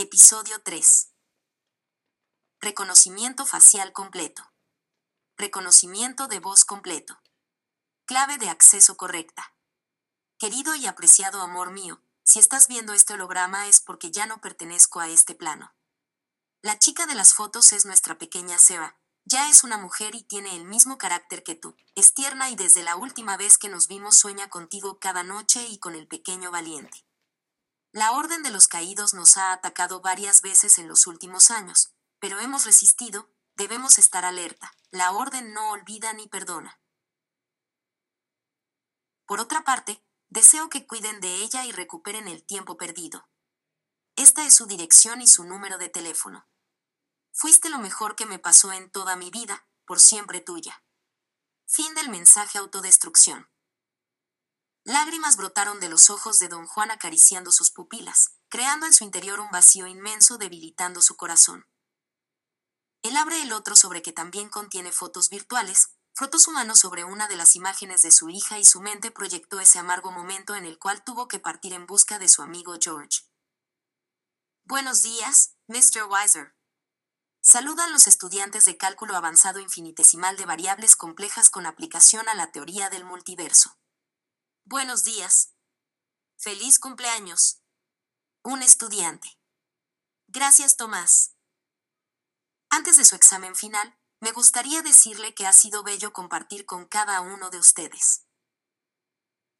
Episodio 3. Reconocimiento facial completo. Reconocimiento de voz completo. Clave de acceso correcta. Querido y apreciado amor mío, si estás viendo este holograma es porque ya no pertenezco a este plano. La chica de las fotos es nuestra pequeña Seba. Ya es una mujer y tiene el mismo carácter que tú. Es tierna y desde la última vez que nos vimos sueña contigo cada noche y con el pequeño valiente. La Orden de los Caídos nos ha atacado varias veces en los últimos años, pero hemos resistido, debemos estar alerta. La Orden no olvida ni perdona. Por otra parte, deseo que cuiden de ella y recuperen el tiempo perdido. Esta es su dirección y su número de teléfono. Fuiste lo mejor que me pasó en toda mi vida, por siempre tuya. Fin del mensaje autodestrucción. Lágrimas brotaron de los ojos de don Juan acariciando sus pupilas, creando en su interior un vacío inmenso debilitando su corazón. Él abre el otro sobre que también contiene fotos virtuales, frotó su mano sobre una de las imágenes de su hija y su mente proyectó ese amargo momento en el cual tuvo que partir en busca de su amigo George. Buenos días, Mr. Weiser. Saludan los estudiantes de cálculo avanzado infinitesimal de variables complejas con aplicación a la teoría del multiverso. Buenos días. Feliz cumpleaños. Un estudiante. Gracias, Tomás. Antes de su examen final, me gustaría decirle que ha sido bello compartir con cada uno de ustedes.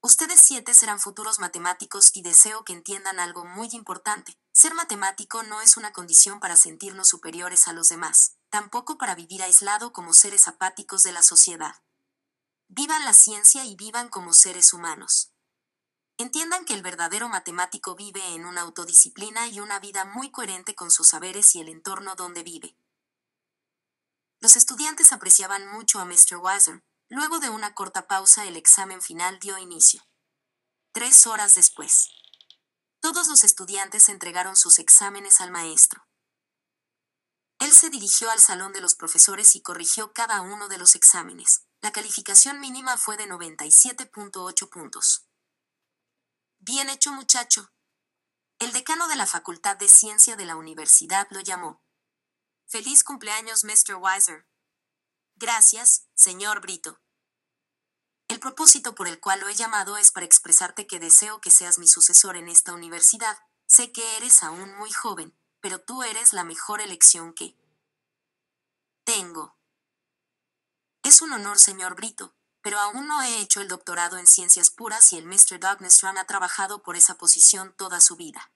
Ustedes siete serán futuros matemáticos y deseo que entiendan algo muy importante. Ser matemático no es una condición para sentirnos superiores a los demás, tampoco para vivir aislado como seres apáticos de la sociedad. Vivan la ciencia y vivan como seres humanos. Entiendan que el verdadero matemático vive en una autodisciplina y una vida muy coherente con sus saberes y el entorno donde vive. Los estudiantes apreciaban mucho a Mr. Weiser. Luego de una corta pausa, el examen final dio inicio. Tres horas después. Todos los estudiantes entregaron sus exámenes al maestro. Él se dirigió al salón de los profesores y corrigió cada uno de los exámenes. La calificación mínima fue de 97.8 puntos. Bien hecho muchacho. El decano de la Facultad de Ciencia de la universidad lo llamó. Feliz cumpleaños, Mr. Weiser. Gracias, señor Brito. El propósito por el cual lo he llamado es para expresarte que deseo que seas mi sucesor en esta universidad. Sé que eres aún muy joven, pero tú eres la mejor elección que tengo. Es un honor, señor Brito, pero aún no he hecho el doctorado en ciencias puras y el Mr. Dognestrom ha trabajado por esa posición toda su vida.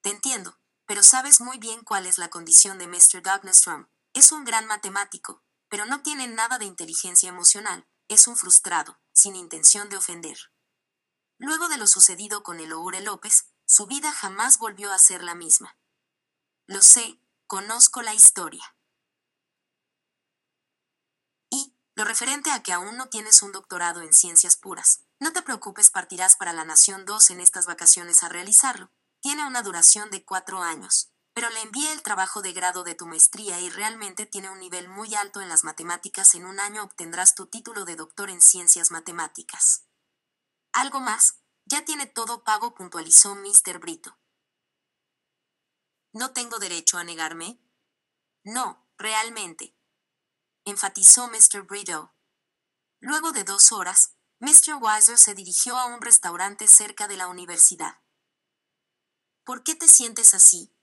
Te entiendo, pero sabes muy bien cuál es la condición de Mr. Dognestrom. Es un gran matemático, pero no tiene nada de inteligencia emocional, es un frustrado, sin intención de ofender. Luego de lo sucedido con el Oure López, su vida jamás volvió a ser la misma. Lo sé, conozco la historia. Lo referente a que aún no tienes un doctorado en ciencias puras. No te preocupes, partirás para la Nación 2 en estas vacaciones a realizarlo. Tiene una duración de cuatro años. Pero le envié el trabajo de grado de tu maestría y realmente tiene un nivel muy alto en las matemáticas. En un año obtendrás tu título de doctor en ciencias matemáticas. Algo más, ya tiene todo pago, puntualizó Mr. Brito. ¿No tengo derecho a negarme? No, realmente enfatizó Mr. Brito. Luego de dos horas, Mr. Weiser se dirigió a un restaurante cerca de la universidad. ¿Por qué te sientes así?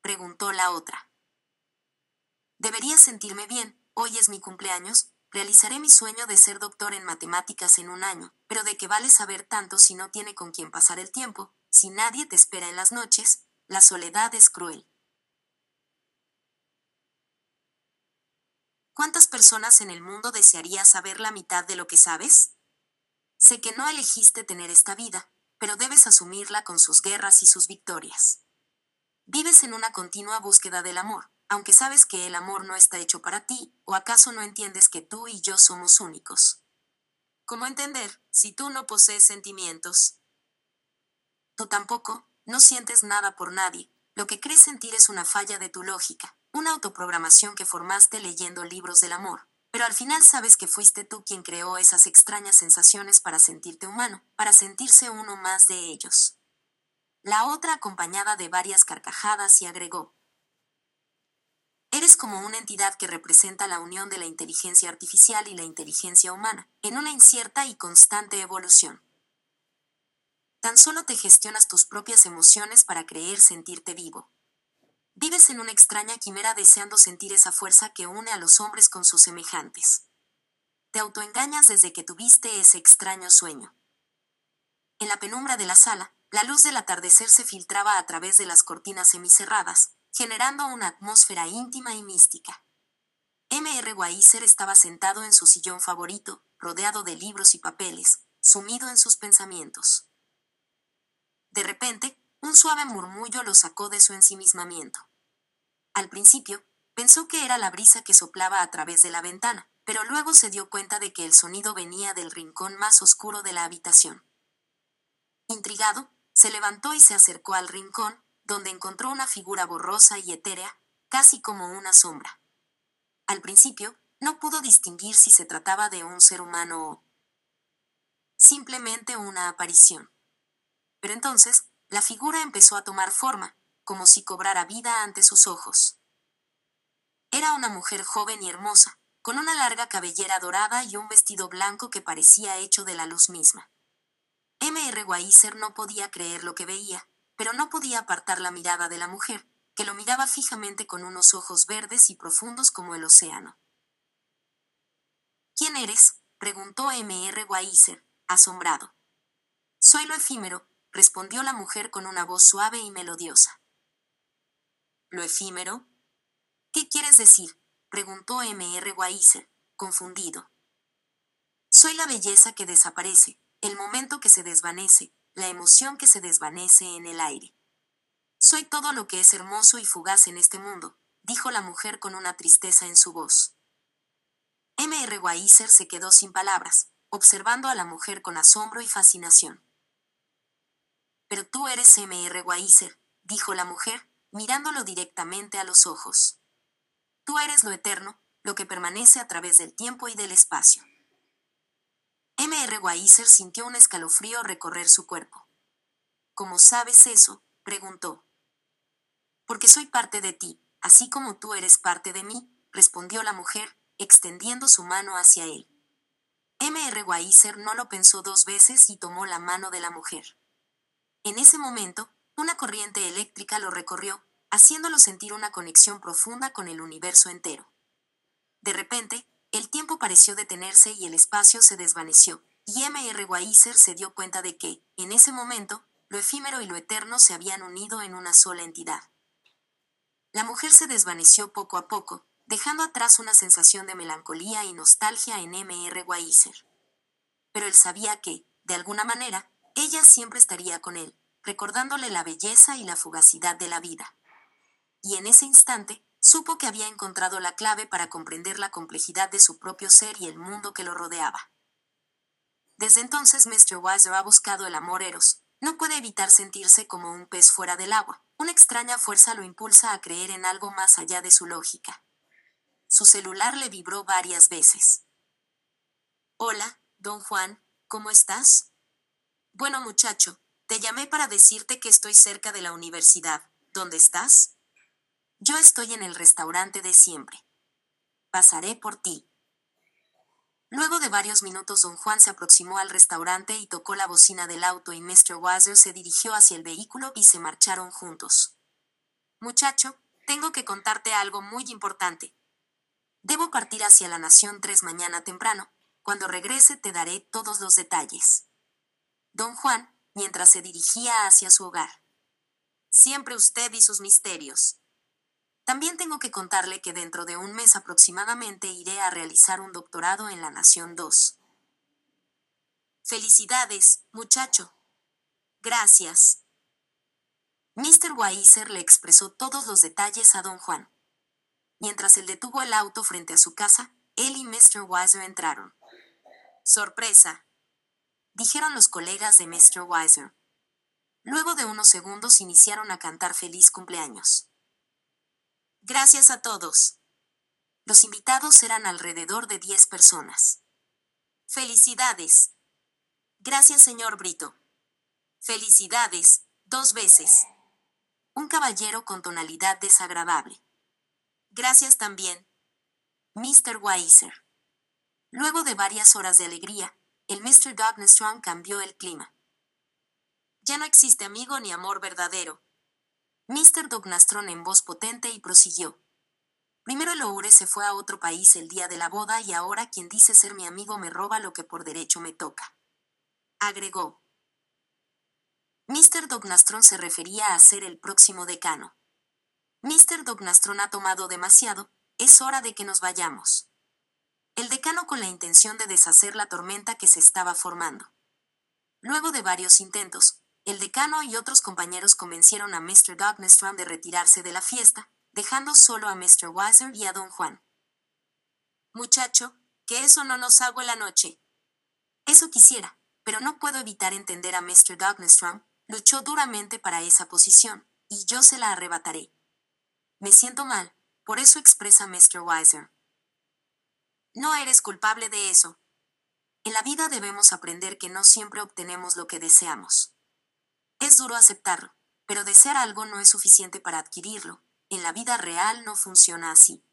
preguntó la otra. Debería sentirme bien, hoy es mi cumpleaños, realizaré mi sueño de ser doctor en matemáticas en un año, pero de qué vale saber tanto si no tiene con quién pasar el tiempo, si nadie te espera en las noches, la soledad es cruel. ¿Cuántas personas en el mundo desearía saber la mitad de lo que sabes? Sé que no elegiste tener esta vida, pero debes asumirla con sus guerras y sus victorias. Vives en una continua búsqueda del amor, aunque sabes que el amor no está hecho para ti, o acaso no entiendes que tú y yo somos únicos. ¿Cómo entender si tú no posees sentimientos? Tú tampoco, no sientes nada por nadie, lo que crees sentir es una falla de tu lógica, una autoprogramación que formaste leyendo libros del amor. Pero al final sabes que fuiste tú quien creó esas extrañas sensaciones para sentirte humano, para sentirse uno más de ellos. la otra acompañada de varias carcajadas y agregó. Eres como una entidad que representa la unión de la inteligencia artificial y la inteligencia humana, en una incierta y constante evolución. Tan solo te gestionas tus propias emociones para creer sentirte vivo. Vives en una extraña quimera deseando sentir esa fuerza que une a los hombres con sus semejantes. Te autoengañas desde que tuviste ese extraño sueño. En la penumbra de la sala, la luz del atardecer se filtraba a través de las cortinas semicerradas, generando una atmósfera íntima y mística. M.R. Weiser estaba sentado en su sillón favorito, rodeado de libros y papeles, sumido en sus pensamientos. De repente, un suave murmullo lo sacó de su ensimismamiento. Al principio, pensó que era la brisa que soplaba a través de la ventana, pero luego se dio cuenta de que el sonido venía del rincón más oscuro de la habitación. Intrigado, se levantó y se acercó al rincón, donde encontró una figura borrosa y etérea, casi como una sombra. Al principio, no pudo distinguir si se trataba de un ser humano o simplemente una aparición. Pero entonces, la figura empezó a tomar forma, como si cobrara vida ante sus ojos. Era una mujer joven y hermosa, con una larga cabellera dorada y un vestido blanco que parecía hecho de la luz misma. M. R. Weiser no podía creer lo que veía, pero no podía apartar la mirada de la mujer, que lo miraba fijamente con unos ojos verdes y profundos como el océano. ¿Quién eres? preguntó M. R. Weiser, asombrado. Soy lo efímero, respondió la mujer con una voz suave y melodiosa. ¿Lo efímero? ¿Qué quieres decir? preguntó M. R. Weiser, confundido. Soy la belleza que desaparece, el momento que se desvanece, la emoción que se desvanece en el aire. Soy todo lo que es hermoso y fugaz en este mundo, dijo la mujer con una tristeza en su voz. M. R. Weiser se quedó sin palabras, observando a la mujer con asombro y fascinación. Pero tú eres M.R. Weiser, dijo la mujer, mirándolo directamente a los ojos. Tú eres lo eterno, lo que permanece a través del tiempo y del espacio. M.R. Weiser sintió un escalofrío recorrer su cuerpo. ¿Cómo sabes eso? preguntó. Porque soy parte de ti, así como tú eres parte de mí, respondió la mujer, extendiendo su mano hacia él. M.R. Weiser no lo pensó dos veces y tomó la mano de la mujer. En ese momento, una corriente eléctrica lo recorrió, haciéndolo sentir una conexión profunda con el universo entero. De repente, el tiempo pareció detenerse y el espacio se desvaneció, y M. R. Weiser se dio cuenta de que, en ese momento, lo efímero y lo eterno se habían unido en una sola entidad. La mujer se desvaneció poco a poco, dejando atrás una sensación de melancolía y nostalgia en M. R. Weiser. Pero él sabía que, de alguna manera, ella siempre estaría con él, recordándole la belleza y la fugacidad de la vida. Y en ese instante, supo que había encontrado la clave para comprender la complejidad de su propio ser y el mundo que lo rodeaba. Desde entonces, Mr. Weiser ha buscado el amor eros. No puede evitar sentirse como un pez fuera del agua. Una extraña fuerza lo impulsa a creer en algo más allá de su lógica. Su celular le vibró varias veces. Hola, don Juan, ¿cómo estás? Bueno muchacho, te llamé para decirte que estoy cerca de la universidad. ¿Dónde estás? Yo estoy en el restaurante de siempre. Pasaré por ti. Luego de varios minutos don Juan se aproximó al restaurante y tocó la bocina del auto y Mr. Weiser se dirigió hacia el vehículo y se marcharon juntos. Muchacho, tengo que contarte algo muy importante. Debo partir hacia la Nación tres mañana temprano. Cuando regrese te daré todos los detalles don Juan, mientras se dirigía hacia su hogar. Siempre usted y sus misterios. También tengo que contarle que dentro de un mes aproximadamente iré a realizar un doctorado en la Nación 2. Felicidades, muchacho. Gracias. Mr. Weiser le expresó todos los detalles a don Juan. Mientras él detuvo el auto frente a su casa, él y Mr. Weiser entraron. Sorpresa, dijeron los colegas de Mr. Weiser. Luego de unos segundos iniciaron a cantar feliz cumpleaños. Gracias a todos. Los invitados eran alrededor de diez personas. Felicidades. Gracias, señor Brito. Felicidades, Dos veces. Un caballero con tonalidad desagradable. Gracias también. Mr. Weiser. Luego de varias horas de alegría, el Mr. Dognestrom cambió el clima. Ya no existe amigo ni amor verdadero. Mr. Dognastron en voz potente y prosiguió. Primero el se fue a otro país el día de la boda y ahora quien dice ser mi amigo me roba lo que por derecho me toca. Agregó. Mr. Dognastron se refería a ser el próximo decano. Mr. Dognastron ha tomado demasiado, es hora de que nos vayamos. El decano con la intención de deshacer la tormenta que se estaba formando. Luego de varios intentos, el decano y otros compañeros convencieron a Mr. Dognastron de retirarse de la fiesta, dejando solo a Mr. Weiser y a don Juan. Muchacho, que eso no nos hago la noche. Eso quisiera, pero no puedo evitar entender a Mr. Dognastrom, luchó duramente para esa posición, y yo se la arrebataré. Me siento mal, por eso expresa Mr. Weiser. No eres culpable de eso. En la vida debemos aprender que no siempre obtenemos lo que deseamos. Es duro aceptarlo, pero desear algo no es suficiente para adquirirlo, en la vida real no funciona así.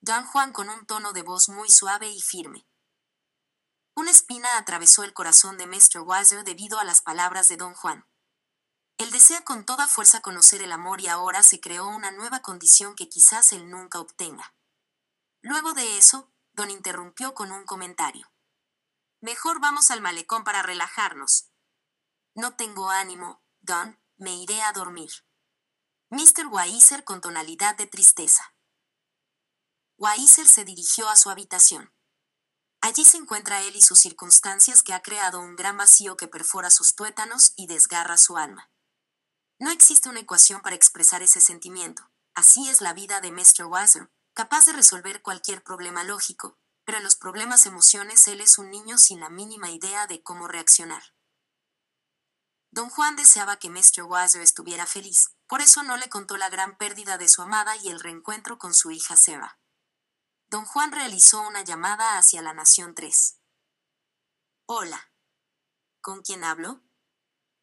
Don Juan con un tono de voz muy suave y firme. Una espina atravesó el corazón de Mr. Weiser debido a las palabras de don Juan. Él desea con toda fuerza conocer el amor y ahora se creó una nueva condición que quizás él nunca obtenga. Luego de eso, don interrumpió con un comentario. Mejor vamos al malecón para relajarnos. No tengo ánimo, Don, me iré a dormir. Mr. Weiser con tonalidad de tristeza. Weiser se dirigió a su habitación. Allí se encuentra él y sus circunstancias que ha creado un gran vacío que perfora sus tuétanos y desgarra su alma. No existe una ecuación para expresar ese sentimiento. Así es la vida de Mr. Weiser, capaz de resolver cualquier problema lógico, pero en los problemas emociones él es un niño sin la mínima idea de cómo reaccionar. Don Juan deseaba que Mr. Weiser estuviera feliz, por eso no le contó la gran pérdida de su amada y el reencuentro con su hija Sarah. Don Juan realizó una llamada hacia la Nación 3. Hola. ¿Con quién hablo?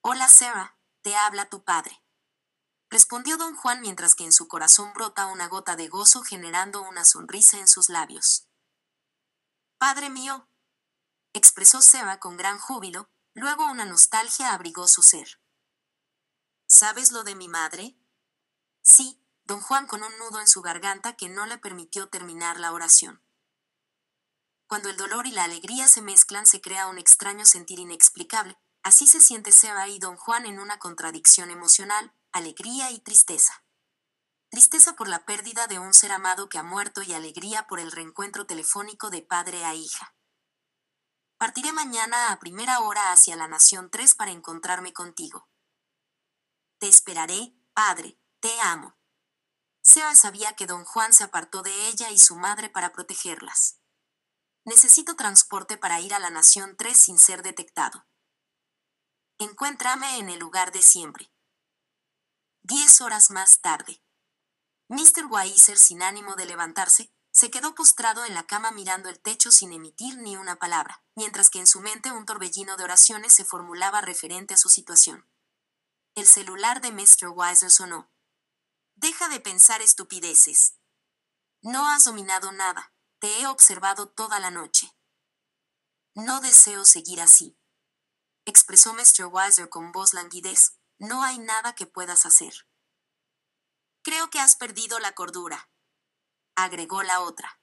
Hola, Sarah, te habla tu padre. Respondió don Juan mientras que en su corazón brota una gota de gozo generando una sonrisa en sus labios. Padre mío, expresó Sarah con gran júbilo, luego una nostalgia abrigó su ser. ¿Sabes lo de mi madre? Sí, don Juan con un nudo en su garganta que no le permitió terminar la oración. Cuando el dolor y la alegría se mezclan se crea un extraño sentir inexplicable. Así se siente Seba y don Juan en una contradicción emocional, alegría y tristeza. Tristeza por la pérdida de un ser amado que ha muerto y alegría por el reencuentro telefónico de padre a hija. Partiré mañana a primera hora hacia la Nación 3 para encontrarme contigo. Te esperaré, padre, te amo. Seba sabía que don Juan se apartó de ella y su madre para protegerlas. Necesito transporte para ir a la Nación 3 sin ser detectado. Encuéntrame en el lugar de siempre. Horas más tarde. Mr. Weiser, sin ánimo de levantarse, se quedó postrado en la cama mirando el techo sin emitir ni una palabra, mientras que en su mente un torbellino de oraciones se formulaba referente a su situación. El celular de Mr. Weiser sonó. Deja de pensar estupideces. No has dominado nada. Te he observado toda la noche. No deseo seguir así. Expresó Mr. Weiser con voz languidez. No hay nada que puedas hacer. Creo que has perdido la cordura. Agregó la otra.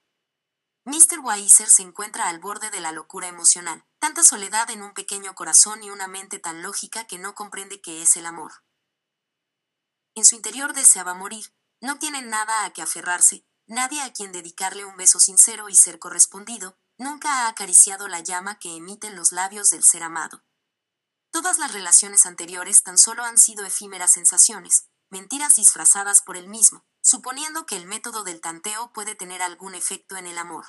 Mr. Weiser se encuentra al borde de la locura emocional, tanta soledad en un pequeño corazón y una mente tan lógica que no comprende qué es el amor. En su interior deseaba morir, no tiene nada a que aferrarse, nadie a quien dedicarle un beso sincero y ser correspondido, nunca ha acariciado la llama que emiten los labios del ser amado. Todas las relaciones anteriores tan solo han sido efímeras sensaciones, mentiras disfrazadas por él mismo, suponiendo que el método del tanteo puede tener algún efecto en el amor.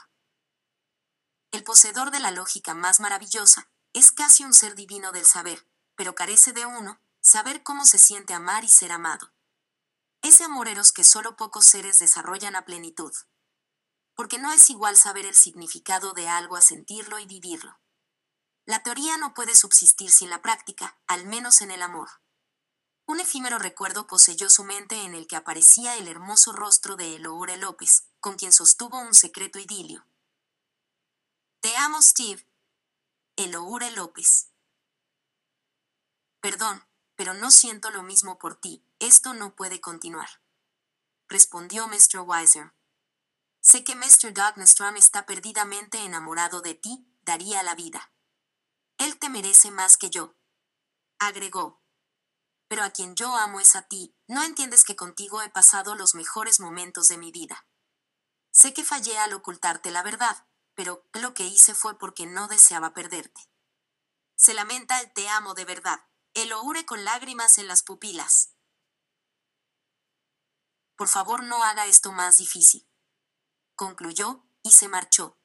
El poseedor de la lógica más maravillosa es casi un ser divino del saber, pero carece de uno, saber cómo se siente amar y ser amado. Ese amor eros que solo pocos seres desarrollan a plenitud. Porque no es igual saber el significado de algo a sentirlo y vivirlo. La teoría no puede subsistir sin la práctica, al menos en el amor. Un efímero recuerdo poseyó su mente en el que aparecía el hermoso rostro de Eloure López, con quien sostuvo un secreto idilio. Te amo, Steve. Eloure López. Perdón, pero no siento lo mismo por ti, esto no puede continuar. Respondió Mr. Weiser. Sé que Mr. Dognestrom está perdidamente enamorado de ti, daría la vida. Él te merece más que yo. Agregó pero a quien yo amo es a ti, no entiendes que contigo he pasado los mejores momentos de mi vida. Sé que fallé al ocultarte la verdad, pero lo que hice fue porque no deseaba perderte. Se lamenta el te amo de verdad, el oure con lágrimas en las pupilas. Por favor no haga esto más difícil. Concluyó, y se marchó.